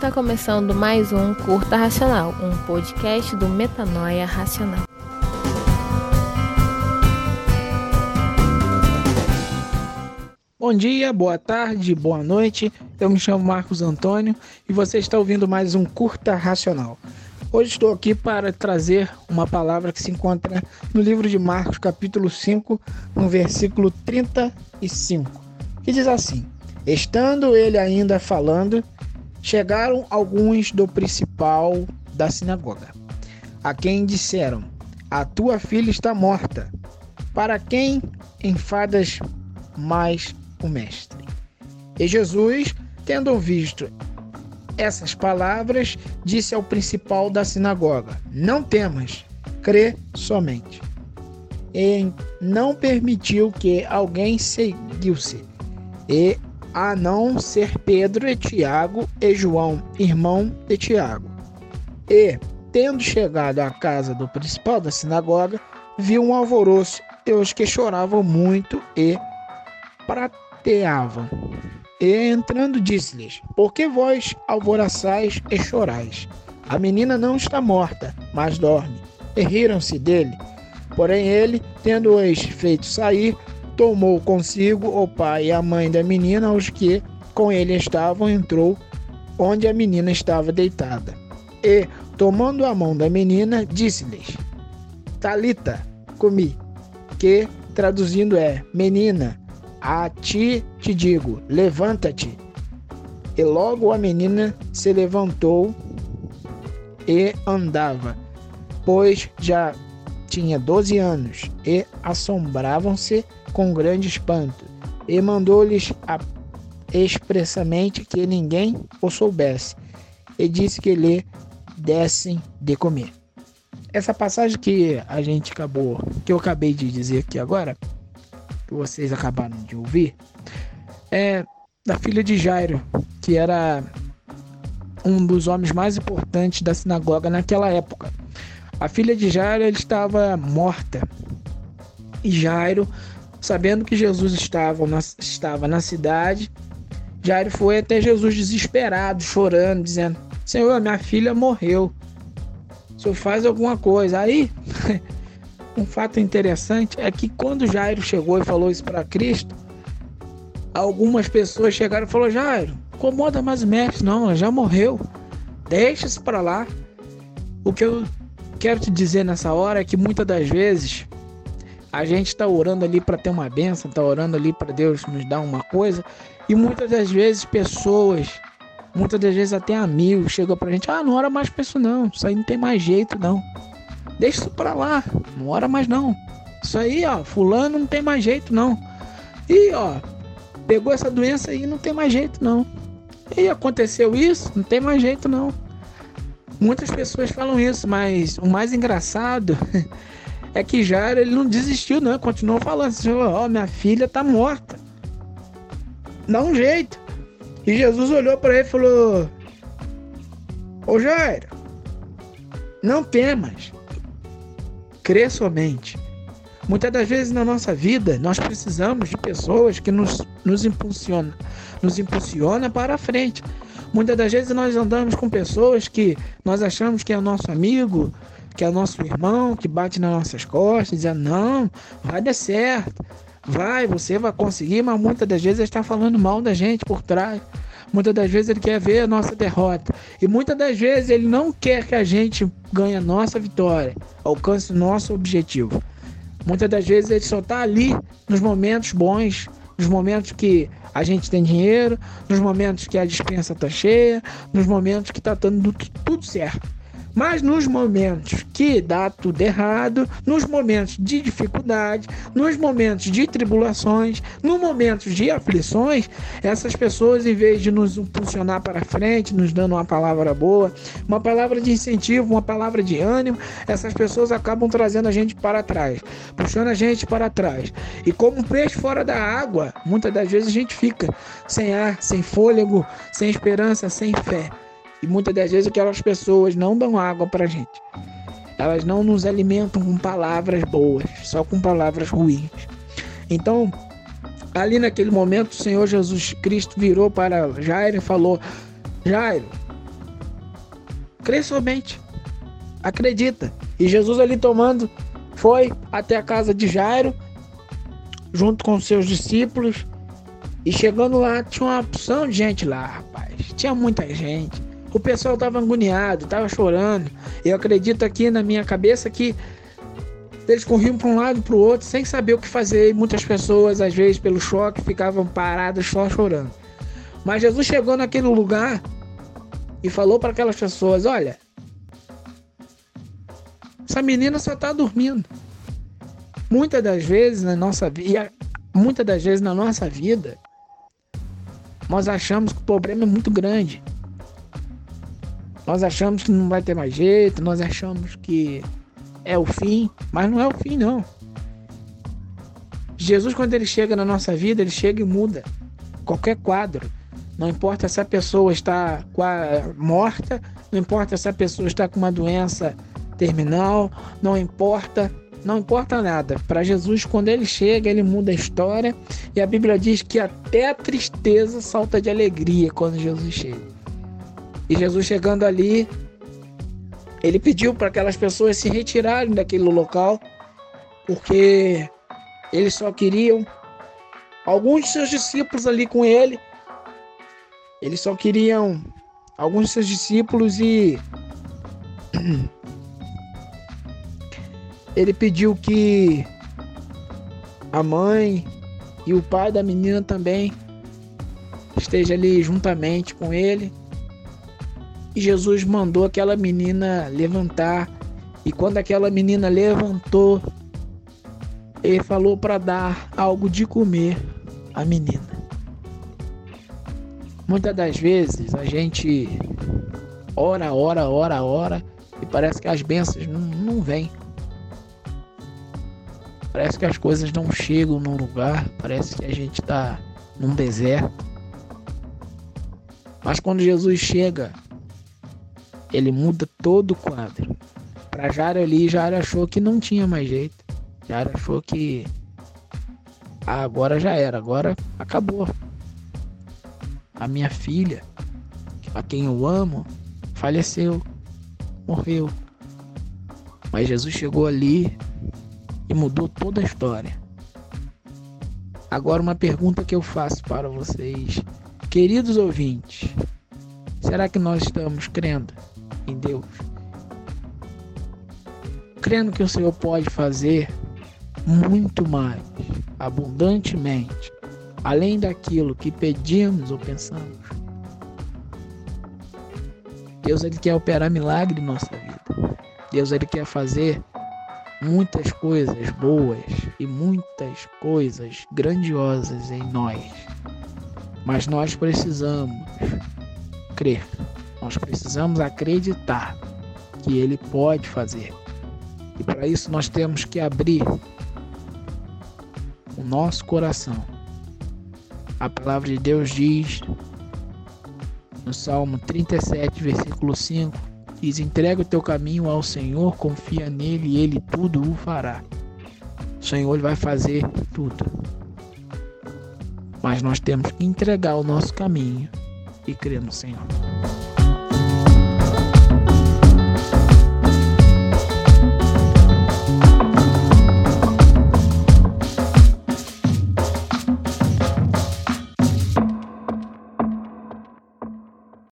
Está começando mais um Curta Racional, um podcast do Metanoia Racional. Bom dia, boa tarde, boa noite. Eu me chamo Marcos Antônio e você está ouvindo mais um Curta Racional. Hoje estou aqui para trazer uma palavra que se encontra no livro de Marcos, capítulo 5, no versículo 35, que diz assim: Estando ele ainda falando, chegaram alguns do principal da sinagoga, a quem disseram: A tua filha está morta. Para quem enfadas mais o mestre? E Jesus, tendo visto essas palavras, disse ao principal da sinagoga: Não temas, crê somente. E não permitiu que alguém seguisse. E a não ser Pedro e Tiago e João, irmão de Tiago. E, tendo chegado à casa do principal da sinagoga, viu um alvoroço e os que choravam muito e prateavam. E entrando, disse-lhes: Por que vós alvoroçais e chorais? A menina não está morta, mas dorme. E riram-se dele. Porém, ele, tendo-os feito sair, tomou consigo o pai e a mãe da menina, os que com ele estavam, entrou onde a menina estava deitada. E, tomando a mão da menina, disse-lhes: Talita, comi, que traduzindo é: Menina, a ti te digo, levanta-te. E logo a menina se levantou e andava, pois já tinha doze anos, e assombravam-se com grande espanto, e mandou-lhes expressamente que ninguém o soubesse, e disse que lhe dessem de comer. Essa passagem que a gente acabou, que eu acabei de dizer aqui agora, que vocês acabaram de ouvir, é da filha de Jairo, que era um dos homens mais importantes da sinagoga naquela época. A filha de Jairo estava morta. E Jairo, sabendo que Jesus estava na, estava na cidade, Jairo foi até Jesus desesperado, chorando, dizendo: Senhor, minha filha morreu. O senhor faz alguma coisa. Aí, um fato interessante é que quando Jairo chegou e falou isso para Cristo, algumas pessoas chegaram e falaram: Jairo, incomoda mais o mestre, não, ela já morreu. Deixa-se para lá. O que eu quero te dizer nessa hora é que muitas das vezes a gente está orando ali para ter uma benção, está orando ali para Deus nos dar uma coisa, e muitas das vezes pessoas, muitas das vezes até amigos, chegam para a gente: ah, não ora mais para isso não, isso aí não tem mais jeito não. Deixa isso para lá, não ora mais não. Isso aí, ó, fulano não tem mais jeito não. E ó, pegou essa doença aí, não tem mais jeito não. E aconteceu isso, não tem mais jeito não. Muitas pessoas falam isso, mas o mais engraçado é que Jairo ele não desistiu, não. Continuou falando assim: Ó, oh, minha filha tá morta. Dá um jeito. E Jesus olhou para ele e falou: Ô Jairo, não temas, crê somente. Muitas das vezes na nossa vida nós precisamos de pessoas que nos, nos impulsionam, nos impulsiona para a frente. Muitas das vezes nós andamos com pessoas que nós achamos que é nosso amigo, que é nosso irmão, que bate nas nossas costas, dizendo: não, vai dar certo, vai, você vai conseguir, mas muitas das vezes ele está falando mal da gente por trás. Muitas das vezes ele quer ver a nossa derrota. E muitas das vezes ele não quer que a gente ganhe a nossa vitória, alcance o nosso objetivo. Muitas das vezes ele só está ali nos momentos bons, nos momentos que a gente tem dinheiro, nos momentos que a dispensa está cheia, nos momentos que está dando tudo certo. Mas nos momentos que dá tudo errado, nos momentos de dificuldade, nos momentos de tribulações, nos momentos de aflições, essas pessoas, em vez de nos impulsionar para frente, nos dando uma palavra boa, uma palavra de incentivo, uma palavra de ânimo, essas pessoas acabam trazendo a gente para trás, puxando a gente para trás. E como um peixe fora da água, muitas das vezes a gente fica sem ar, sem fôlego, sem esperança, sem fé. E muitas das vezes aquelas pessoas não dão água para gente. Elas não nos alimentam com palavras boas, só com palavras ruins. Então, ali naquele momento, o Senhor Jesus Cristo virou para Jairo e falou: Jairo, crê somente. Acredita. E Jesus ali tomando, foi até a casa de Jairo, junto com seus discípulos. E chegando lá, tinha uma opção de gente lá, rapaz. Tinha muita gente. O pessoal estava agoniado, estava chorando. Eu acredito aqui na minha cabeça que eles corriam para um lado para o outro sem saber o que fazer. E muitas pessoas, às vezes, pelo choque, ficavam paradas só chorando. Mas Jesus chegou naquele lugar e falou para aquelas pessoas: Olha, essa menina só está dormindo. Muitas das vezes na nossa vida, muitas das vezes na nossa vida, nós achamos que o problema é muito grande. Nós achamos que não vai ter mais jeito, nós achamos que é o fim, mas não é o fim não. Jesus quando ele chega na nossa vida, ele chega e muda qualquer quadro. Não importa se a pessoa está morta, não importa se a pessoa está com uma doença terminal, não importa, não importa nada. Para Jesus, quando ele chega, ele muda a história. E a Bíblia diz que até a tristeza salta de alegria quando Jesus chega. E Jesus chegando ali, ele pediu para aquelas pessoas se retirarem daquele local, porque eles só queriam alguns de seus discípulos ali com ele. Eles só queriam alguns de seus discípulos e ele pediu que a mãe e o pai da menina também esteja ali juntamente com ele. E Jesus mandou aquela menina levantar. E quando aquela menina levantou, ele falou para dar algo de comer à menina. Muitas das vezes a gente ora, ora, ora, ora e parece que as bênçãos não, não vêm. Parece que as coisas não chegam num lugar, parece que a gente está num deserto. Mas quando Jesus chega, ele muda todo o quadro. Para Jara ali, Jara achou que não tinha mais jeito. Jara achou que ah, agora já era, agora acabou. A minha filha, a quem eu amo, faleceu, morreu. Mas Jesus chegou ali e mudou toda a história. Agora uma pergunta que eu faço para vocês, queridos ouvintes. Será que nós estamos crendo em Deus. Crendo que o Senhor pode fazer muito mais, abundantemente, além daquilo que pedimos ou pensamos. Deus ele quer operar milagre em nossa vida. Deus ele quer fazer muitas coisas boas e muitas coisas grandiosas em nós. Mas nós precisamos crer. Nós precisamos acreditar que Ele pode fazer. E para isso nós temos que abrir o nosso coração. A palavra de Deus diz no Salmo 37, versículo 5: diz: Entrega o teu caminho ao Senhor, confia nele e ele tudo o fará. O Senhor vai fazer tudo. Mas nós temos que entregar o nosso caminho e crer no Senhor.